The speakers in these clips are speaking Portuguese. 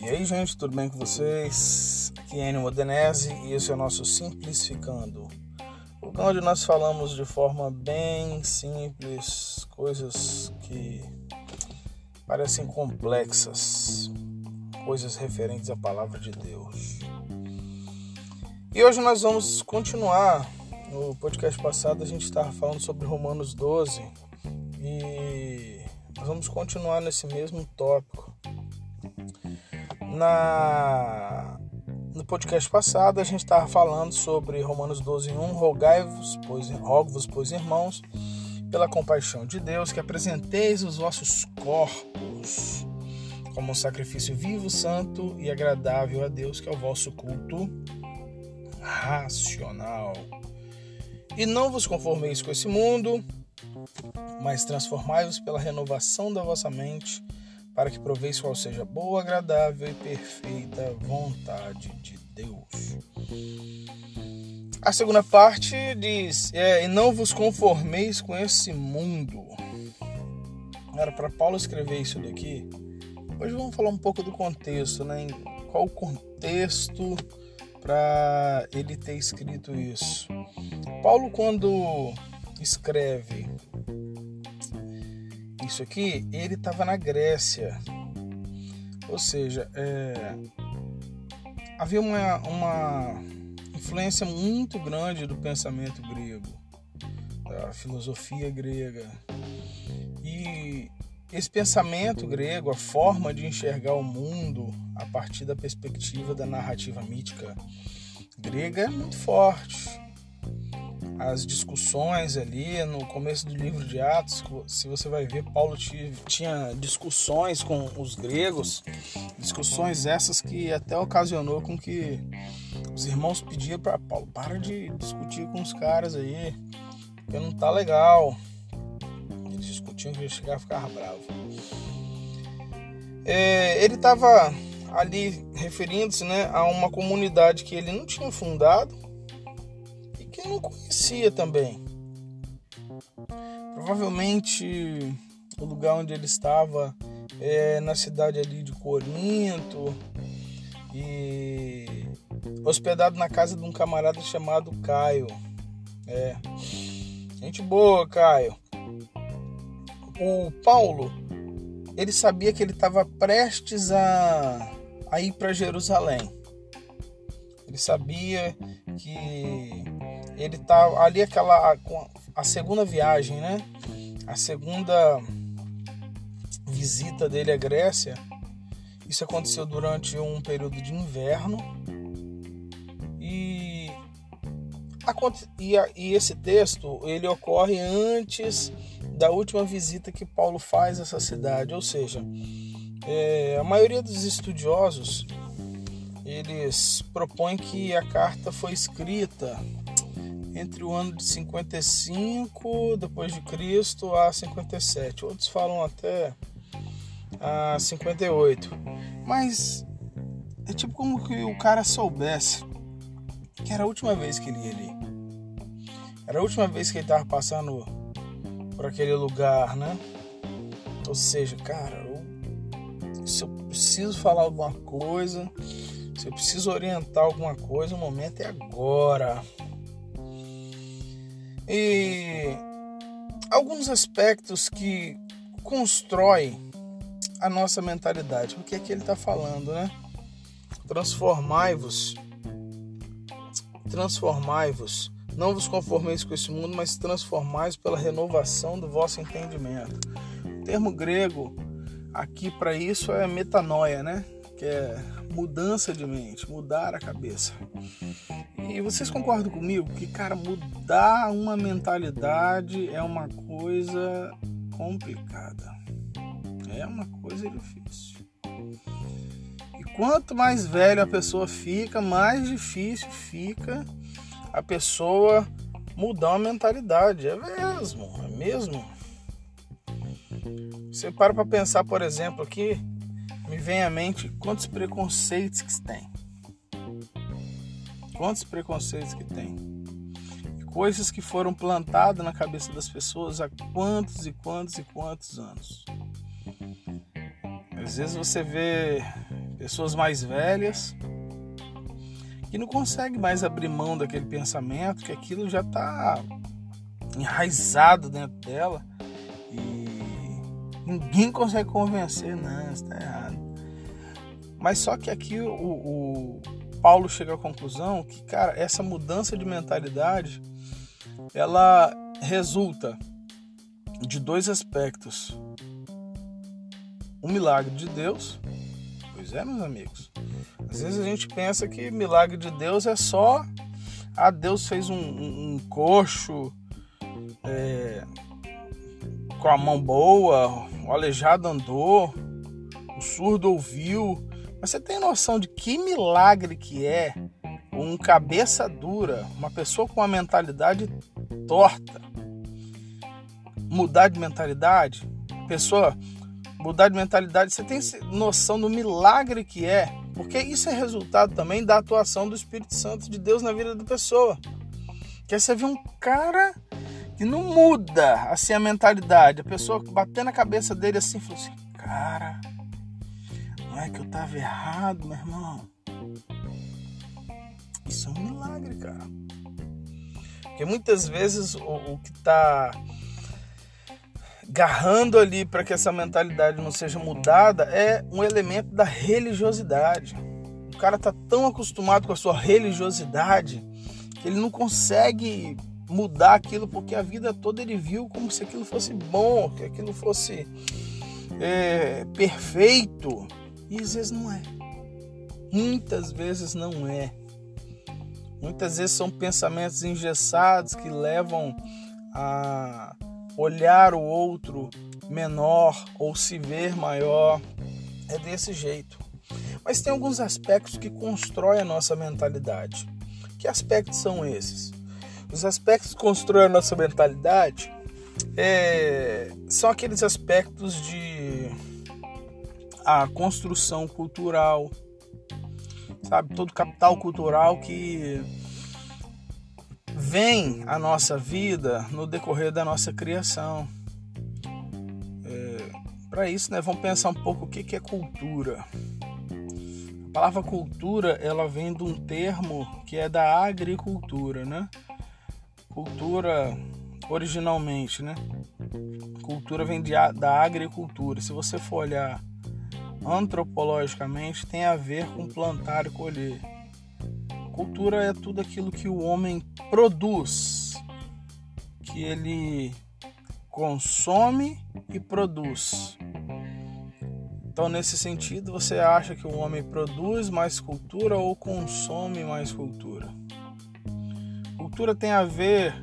E aí, gente, tudo bem com vocês? Aqui é Enio Modenese e esse é o nosso Simplificando. Onde nós falamos de forma bem simples, coisas que parecem complexas, coisas referentes à palavra de Deus. E hoje nós vamos continuar. No podcast passado a gente estava falando sobre Romanos 12 e vamos continuar nesse mesmo tópico. Na no podcast passado a gente estava falando sobre Romanos 12, 1, rogai-vos, pois, rogo-vos, pois irmãos, pela compaixão de Deus, que apresenteis os vossos corpos como um sacrifício vivo, santo e agradável a Deus, que é o vosso culto racional. E não vos conformeis com esse mundo, mas transformai-vos pela renovação da vossa mente, para que proveis qual seja boa, agradável e perfeita vontade de Deus. A segunda parte diz: é, E não vos conformeis com esse mundo. Era para Paulo escrever isso daqui. Hoje vamos falar um pouco do contexto, né? Qual o contexto para ele ter escrito isso? Paulo, quando escreve isso aqui, ele estava na Grécia. Ou seja, é, havia uma, uma influência muito grande do pensamento grego, da filosofia grega. E esse pensamento grego, a forma de enxergar o mundo a partir da perspectiva da narrativa mítica grega é muito forte as discussões ali no começo do livro de Atos, se você vai ver, Paulo tinha discussões com os gregos, discussões essas que até ocasionou com que os irmãos pediam para Paulo, para de discutir com os caras aí, porque não tá legal. Eles discutiam que ia chegar a ficar bravo. É, ele estava ali referindo-se né, a uma comunidade que ele não tinha fundado, que não conhecia também. Provavelmente o lugar onde ele estava é na cidade ali de Corinto e hospedado na casa de um camarada chamado Caio. É. Gente boa, Caio. O Paulo, ele sabia que ele estava prestes a, a ir para Jerusalém. Ele sabia que ele tá ali aquela a segunda viagem, né? A segunda visita dele à Grécia. Isso aconteceu durante um período de inverno. E, e, e esse texto ele ocorre antes da última visita que Paulo faz a essa cidade, ou seja, é, a maioria dos estudiosos eles propõem que a carta foi escrita entre o ano de 55 depois de Cristo a 57. Outros falam até a 58. Mas é tipo como que o cara soubesse que era a última vez que ele ia ali. Era a última vez que ele estava passando por aquele lugar, né? Ou seja, cara, eu, se eu preciso falar alguma coisa, se eu preciso orientar alguma coisa, o momento é agora. E alguns aspectos que constroem a nossa mentalidade. O que é que ele está falando, né? Transformai-vos, transformai-vos, não vos conformeis com esse mundo, mas transformai-vos pela renovação do vosso entendimento. O termo grego aqui para isso é metanoia, né? Que é mudança de mente, mudar a cabeça. E vocês concordam comigo que, cara, mudar uma mentalidade é uma coisa complicada. É uma coisa difícil. E quanto mais velho a pessoa fica, mais difícil fica a pessoa mudar uma mentalidade. É mesmo, é mesmo. Você para para pensar, por exemplo, aqui me vem à mente quantos preconceitos que tem. Quantos preconceitos que tem. Coisas que foram plantadas na cabeça das pessoas há quantos e quantos e quantos anos. Às vezes você vê pessoas mais velhas que não conseguem mais abrir mão daquele pensamento, que aquilo já está enraizado dentro dela e ninguém consegue convencer, não, está errado. Mas só que aqui o, o Paulo chega à conclusão que, cara, essa mudança de mentalidade ela resulta de dois aspectos. Um milagre de Deus. Pois é, meus amigos. Às vezes a gente pensa que milagre de Deus é só. Ah, Deus fez um, um, um coxo é, com a mão boa, o aleijado andou, o surdo ouviu. Mas você tem noção de que milagre que é um cabeça dura, uma pessoa com uma mentalidade torta, mudar de mentalidade? Pessoa mudar de mentalidade, você tem noção do milagre que é? Porque isso é resultado também da atuação do Espírito Santo de Deus na vida da pessoa. Que você vê um cara que não muda assim a mentalidade, a pessoa bater na cabeça dele assim, falou assim: "Cara, não é que eu tava errado, meu irmão. Isso é um milagre, cara. Porque muitas vezes o, o que está garrando ali para que essa mentalidade não seja mudada é um elemento da religiosidade. O cara tá tão acostumado com a sua religiosidade que ele não consegue mudar aquilo porque a vida toda ele viu como se aquilo fosse bom, que aquilo fosse é, perfeito. E às vezes não é. Muitas vezes não é. Muitas vezes são pensamentos engessados que levam a olhar o outro menor ou se ver maior. É desse jeito. Mas tem alguns aspectos que constroem a nossa mentalidade. Que aspectos são esses? Os aspectos que constroem a nossa mentalidade é, são aqueles aspectos de a construção cultural, sabe? Todo capital cultural que vem à nossa vida no decorrer da nossa criação. É, Para isso, né, vamos pensar um pouco o que, que é cultura. A palavra cultura ela vem de um termo que é da agricultura, né? Cultura originalmente, né? Cultura vem de, da agricultura. Se você for olhar antropologicamente tem a ver com plantar e colher. Cultura é tudo aquilo que o homem produz, que ele consome e produz. Então, nesse sentido, você acha que o homem produz mais cultura ou consome mais cultura? Cultura tem a ver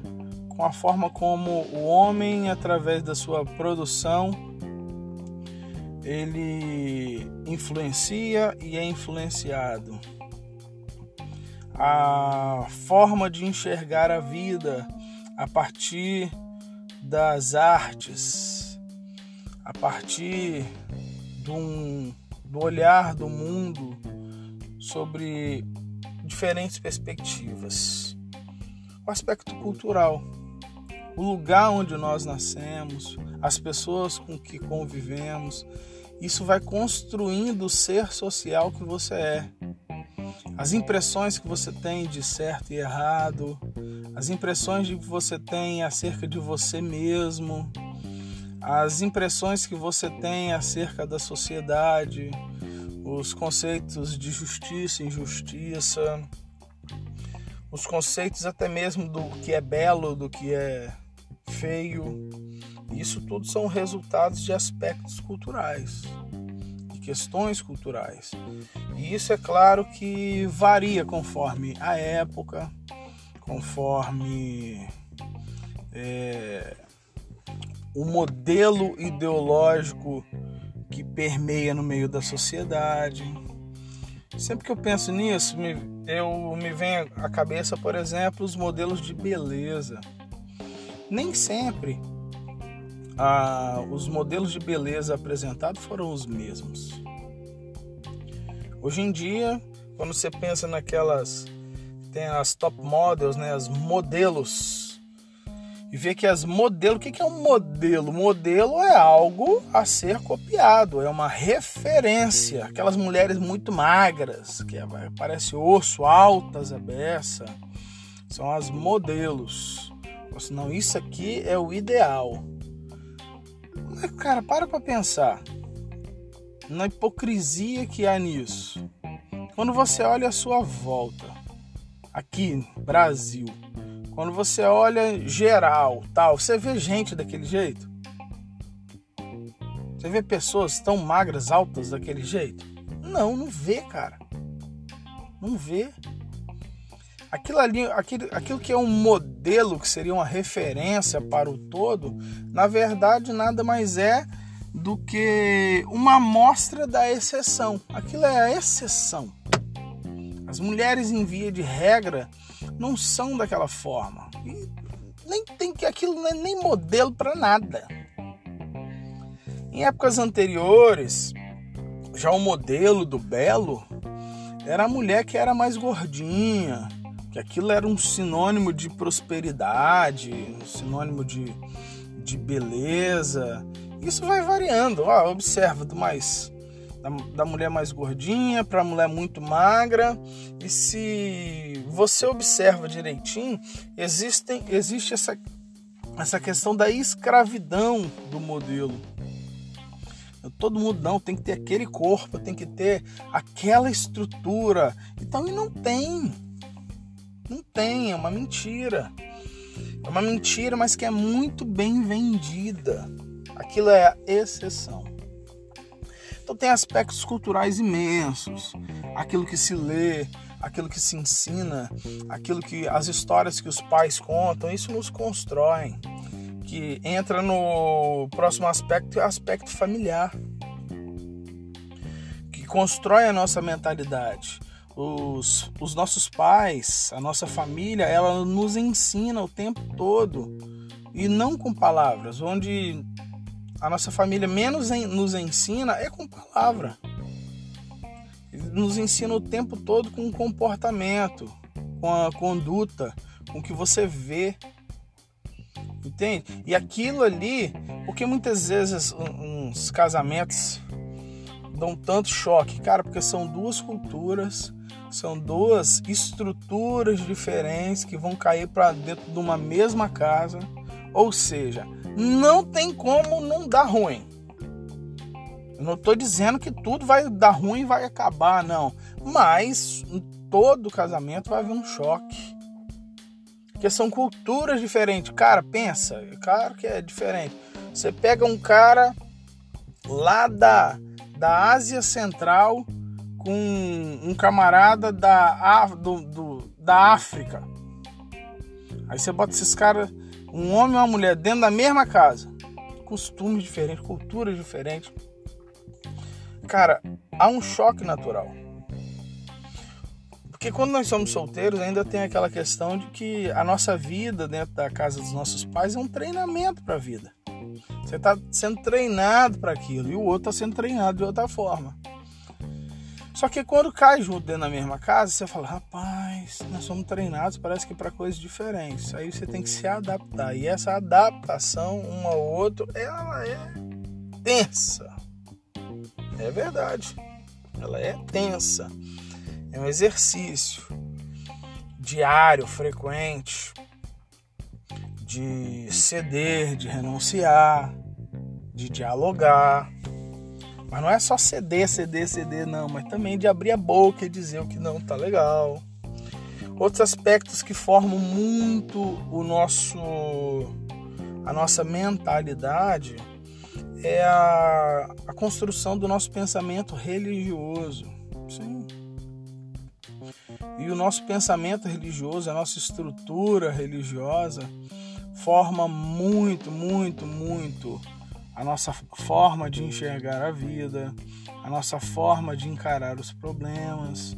com a forma como o homem, através da sua produção, ele influencia e é influenciado. A forma de enxergar a vida a partir das artes, a partir do, do olhar do mundo sobre diferentes perspectivas. O aspecto cultural, o lugar onde nós nascemos, as pessoas com que convivemos, isso vai construindo o ser social que você é. As impressões que você tem de certo e errado, as impressões que você tem acerca de você mesmo, as impressões que você tem acerca da sociedade, os conceitos de justiça e injustiça, os conceitos até mesmo do que é belo, do que é feio. Isso tudo são resultados de aspectos culturais, de questões culturais. E isso é claro que varia conforme a época, conforme é, o modelo ideológico que permeia no meio da sociedade. Sempre que eu penso nisso, me, eu me vem à cabeça, por exemplo, os modelos de beleza. Nem sempre ah, os modelos de beleza apresentados foram os mesmos. Hoje em dia, quando você pensa naquelas tem as top models, né, as modelos e ver que as modelos, o que é um modelo? Modelo é algo a ser copiado, é uma referência. Aquelas mulheres muito magras, que é, parece osso, altas a beça, são as modelos. Não, isso aqui é o ideal. Mas, cara, para pra pensar na hipocrisia que há nisso. Quando você olha a sua volta, aqui, Brasil, quando você olha geral, tal, você vê gente daquele jeito? Você vê pessoas tão magras, altas daquele jeito? Não, não vê, cara. Não vê. Aquilo ali, aquilo, aquilo que é um modelo, que seria uma referência para o todo, na verdade nada mais é do que uma amostra da exceção. Aquilo é a exceção. As mulheres em via de regra não são daquela forma. E nem tem que aquilo não é nem modelo para nada. Em épocas anteriores, já o modelo do belo era a mulher que era mais gordinha, que aquilo era um sinônimo de prosperidade, um sinônimo de, de beleza. Isso vai variando. Ó, observa do mais da, da mulher mais gordinha para a mulher muito magra. E se você observa direitinho, existem, existe essa, essa questão da escravidão do modelo. Todo mundo não tem que ter aquele corpo, tem que ter aquela estrutura. Então, e não tem. Não tem, é uma mentira. É uma mentira, mas que é muito bem vendida. Aquilo é a exceção. Então tem aspectos culturais imensos. Aquilo que se lê, aquilo que se ensina, aquilo que as histórias que os pais contam, isso nos constrói. Que entra no próximo aspecto, aspecto familiar. Que constrói a nossa mentalidade. Os, os nossos pais, a nossa família, ela nos ensina o tempo todo e não com palavras, onde a nossa família menos nos ensina é com palavra. Nos ensina o tempo todo com comportamento, com a conduta, com o que você vê. Entende? E aquilo ali, porque muitas vezes uns casamentos dão tanto choque, cara, porque são duas culturas, são duas estruturas diferentes que vão cair para dentro de uma mesma casa. Ou seja, não tem como não dar ruim. Eu não estou dizendo que tudo vai dar ruim e vai acabar, não. Mas em todo casamento vai haver um choque. Porque são culturas diferentes. Cara, pensa, claro que é diferente. Você pega um cara lá da, da Ásia Central com um camarada da, do, do, da África. Aí você bota esses caras um homem e uma mulher dentro da mesma casa, costumes diferentes, culturas diferentes. Cara, há um choque natural. Porque quando nós somos solteiros, ainda tem aquela questão de que a nossa vida dentro da casa dos nossos pais é um treinamento para a vida. Você está sendo treinado para aquilo e o outro está sendo treinado de outra forma. Só que quando cai junto dentro da mesma casa, você fala, rapaz, nós somos treinados, parece que para coisas diferentes. Aí você tem que se adaptar. E essa adaptação, um ao outro, ela é tensa. É verdade. Ela é tensa. É um exercício diário, frequente, de ceder, de renunciar, de dialogar mas não é só ceder, ceder, ceder, não, mas também de abrir a boca e dizer o que não tá legal. Outros aspectos que formam muito o nosso a nossa mentalidade é a, a construção do nosso pensamento religioso. Sim. E o nosso pensamento religioso, a nossa estrutura religiosa, forma muito, muito, muito a nossa forma de enxergar a vida, a nossa forma de encarar os problemas,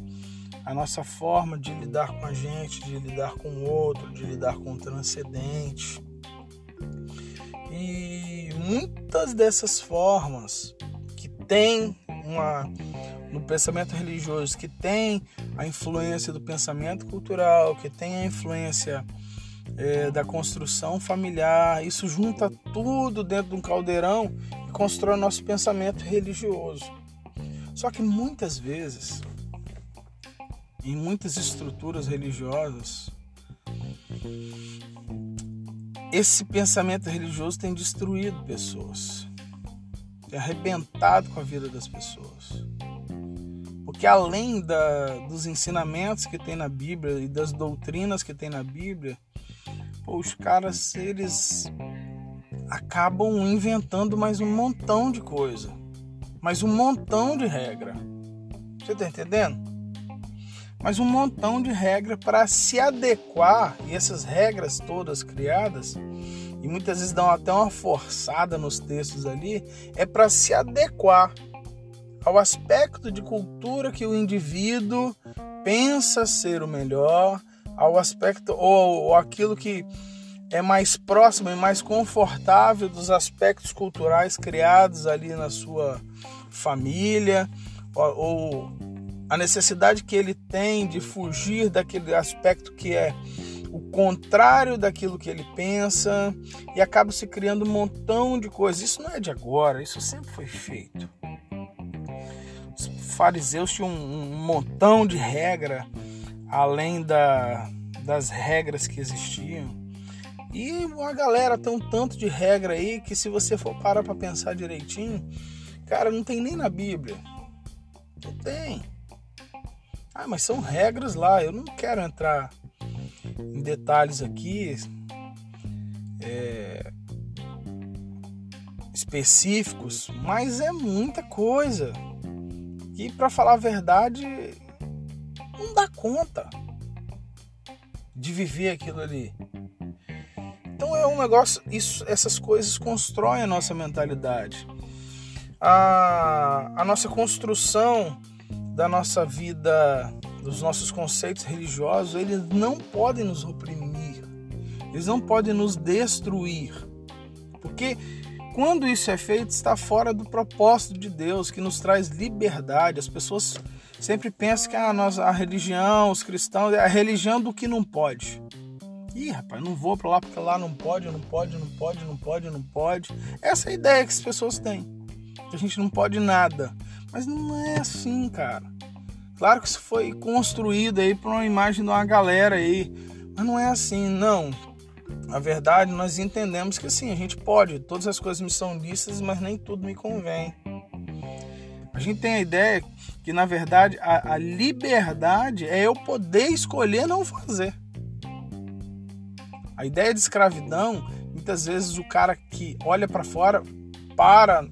a nossa forma de lidar com a gente, de lidar com o outro, de lidar com o transcendente. E muitas dessas formas que tem uma no pensamento religioso, que tem a influência do pensamento cultural, que tem a influência é, da construção familiar. Isso junta tudo dentro de um caldeirão e constrói nosso pensamento religioso. Só que muitas vezes, em muitas estruturas religiosas, esse pensamento religioso tem destruído pessoas, tem arrebentado com a vida das pessoas. Porque além da, dos ensinamentos que tem na Bíblia e das doutrinas que tem na Bíblia, os caras eles acabam inventando mais um montão de coisa, mais um montão de regra. Você tá entendendo? mas um montão de regra para se adequar e essas regras todas criadas e muitas vezes dão até uma forçada nos textos ali é para se adequar ao aspecto de cultura que o indivíduo pensa ser o melhor, ao aspecto ou, ou aquilo que é mais próximo e mais confortável dos aspectos culturais criados ali na sua família ou, ou a necessidade que ele tem de fugir daquele aspecto que é o contrário daquilo que ele pensa e acaba se criando um montão de coisas. Isso não é de agora, isso sempre foi feito. Os fariseus tinham um, montão de regra além da, das regras que existiam. E a galera tem um tanto de regra aí que se você for parar para pensar direitinho, cara, não tem nem na Bíblia. Não tem. Ah, mas são regras lá, eu não quero entrar em detalhes aqui é, específicos, mas é muita coisa. E para falar a verdade, não dá conta de viver aquilo ali. Então é um negócio, isso, essas coisas constroem a nossa mentalidade. A, a nossa construção da nossa vida, dos nossos conceitos religiosos, eles não podem nos oprimir, eles não podem nos destruir, porque quando isso é feito, está fora do propósito de Deus que nos traz liberdade. As pessoas sempre pensam que a, nossa, a religião, os cristãos, é a religião do que não pode. Ih, rapaz, não vou para lá porque lá não pode, não pode, não pode, não pode, não pode. Essa é a ideia que as pessoas têm. Que a gente não pode nada. Mas não é assim, cara. Claro que isso foi construído aí por uma imagem de uma galera aí, mas não é assim, não. Na verdade, nós entendemos que assim, a gente pode, todas as coisas me são listas, mas nem tudo me convém. A gente tem a ideia que, na verdade, a, a liberdade é eu poder escolher não fazer. A ideia de escravidão, muitas vezes o cara que olha para fora, para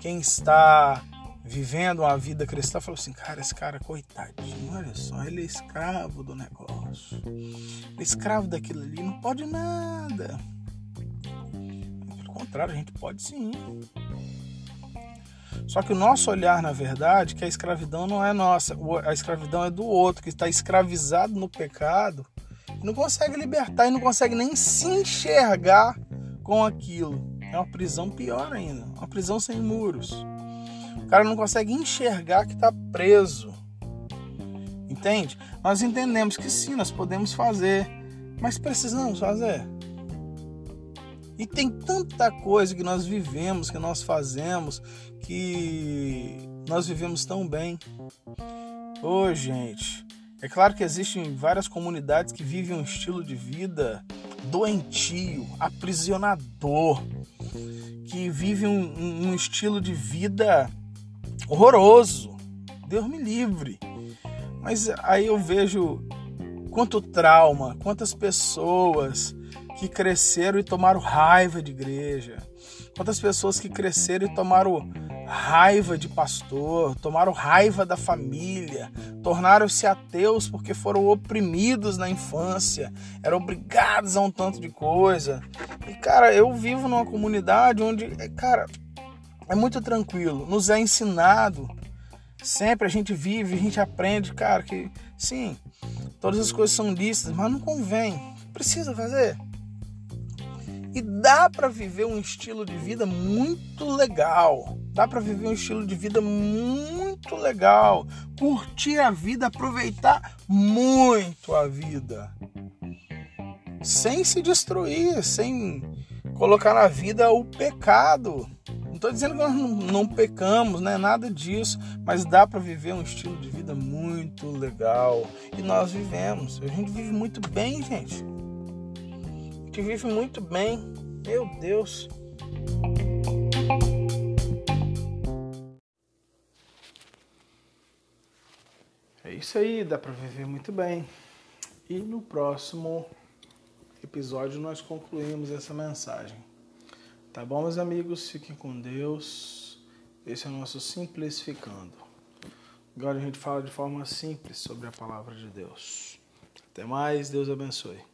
quem está vivendo uma vida cristã, falou assim: cara, esse cara, coitadinho, olha só, ele é escravo do negócio, ele é escravo daquilo ali, não pode nada. Pelo contrário, a gente pode sim. Só que o nosso olhar, na verdade, que a escravidão não é nossa, a escravidão é do outro, que está escravizado no pecado, não consegue libertar e não consegue nem se enxergar com aquilo. É uma prisão pior ainda, uma prisão sem muros cara não consegue enxergar que está preso. Entende? Nós entendemos que sim, nós podemos fazer, mas precisamos fazer. E tem tanta coisa que nós vivemos, que nós fazemos, que nós vivemos tão bem. Ô, oh, gente, é claro que existem várias comunidades que vivem um estilo de vida doentio, aprisionador, que vivem um, um estilo de vida horroroso. Deus me livre. Mas aí eu vejo quanto trauma, quantas pessoas que cresceram e tomaram raiva de igreja, quantas pessoas que cresceram e tomaram raiva de pastor, tomaram raiva da família, tornaram-se ateus porque foram oprimidos na infância, eram obrigados a um tanto de coisa. E cara, eu vivo numa comunidade onde, cara, é muito tranquilo. Nos é ensinado. Sempre a gente vive, a gente aprende, cara, que sim, todas as coisas são lícitas, mas não convém. Precisa fazer. E dá para viver um estilo de vida muito legal. Dá para viver um estilo de vida muito legal. Curtir a vida, aproveitar muito a vida. sem se destruir, sem colocar na vida o pecado. Não estou dizendo que nós não, pecamos, né? Nada disso, mas dá para viver um estilo de vida muito legal e nós vivemos. A gente vive muito bem, gente. Gente vive muito bem. Meu Deus. É isso aí, dá para viver muito bem. E no próximo episódio nós concluímos essa mensagem. Tá bom, meus amigos? Fiquem com Deus. Esse é o nosso Simplificando. Agora a gente fala de forma simples sobre a palavra de Deus. Até mais, Deus abençoe.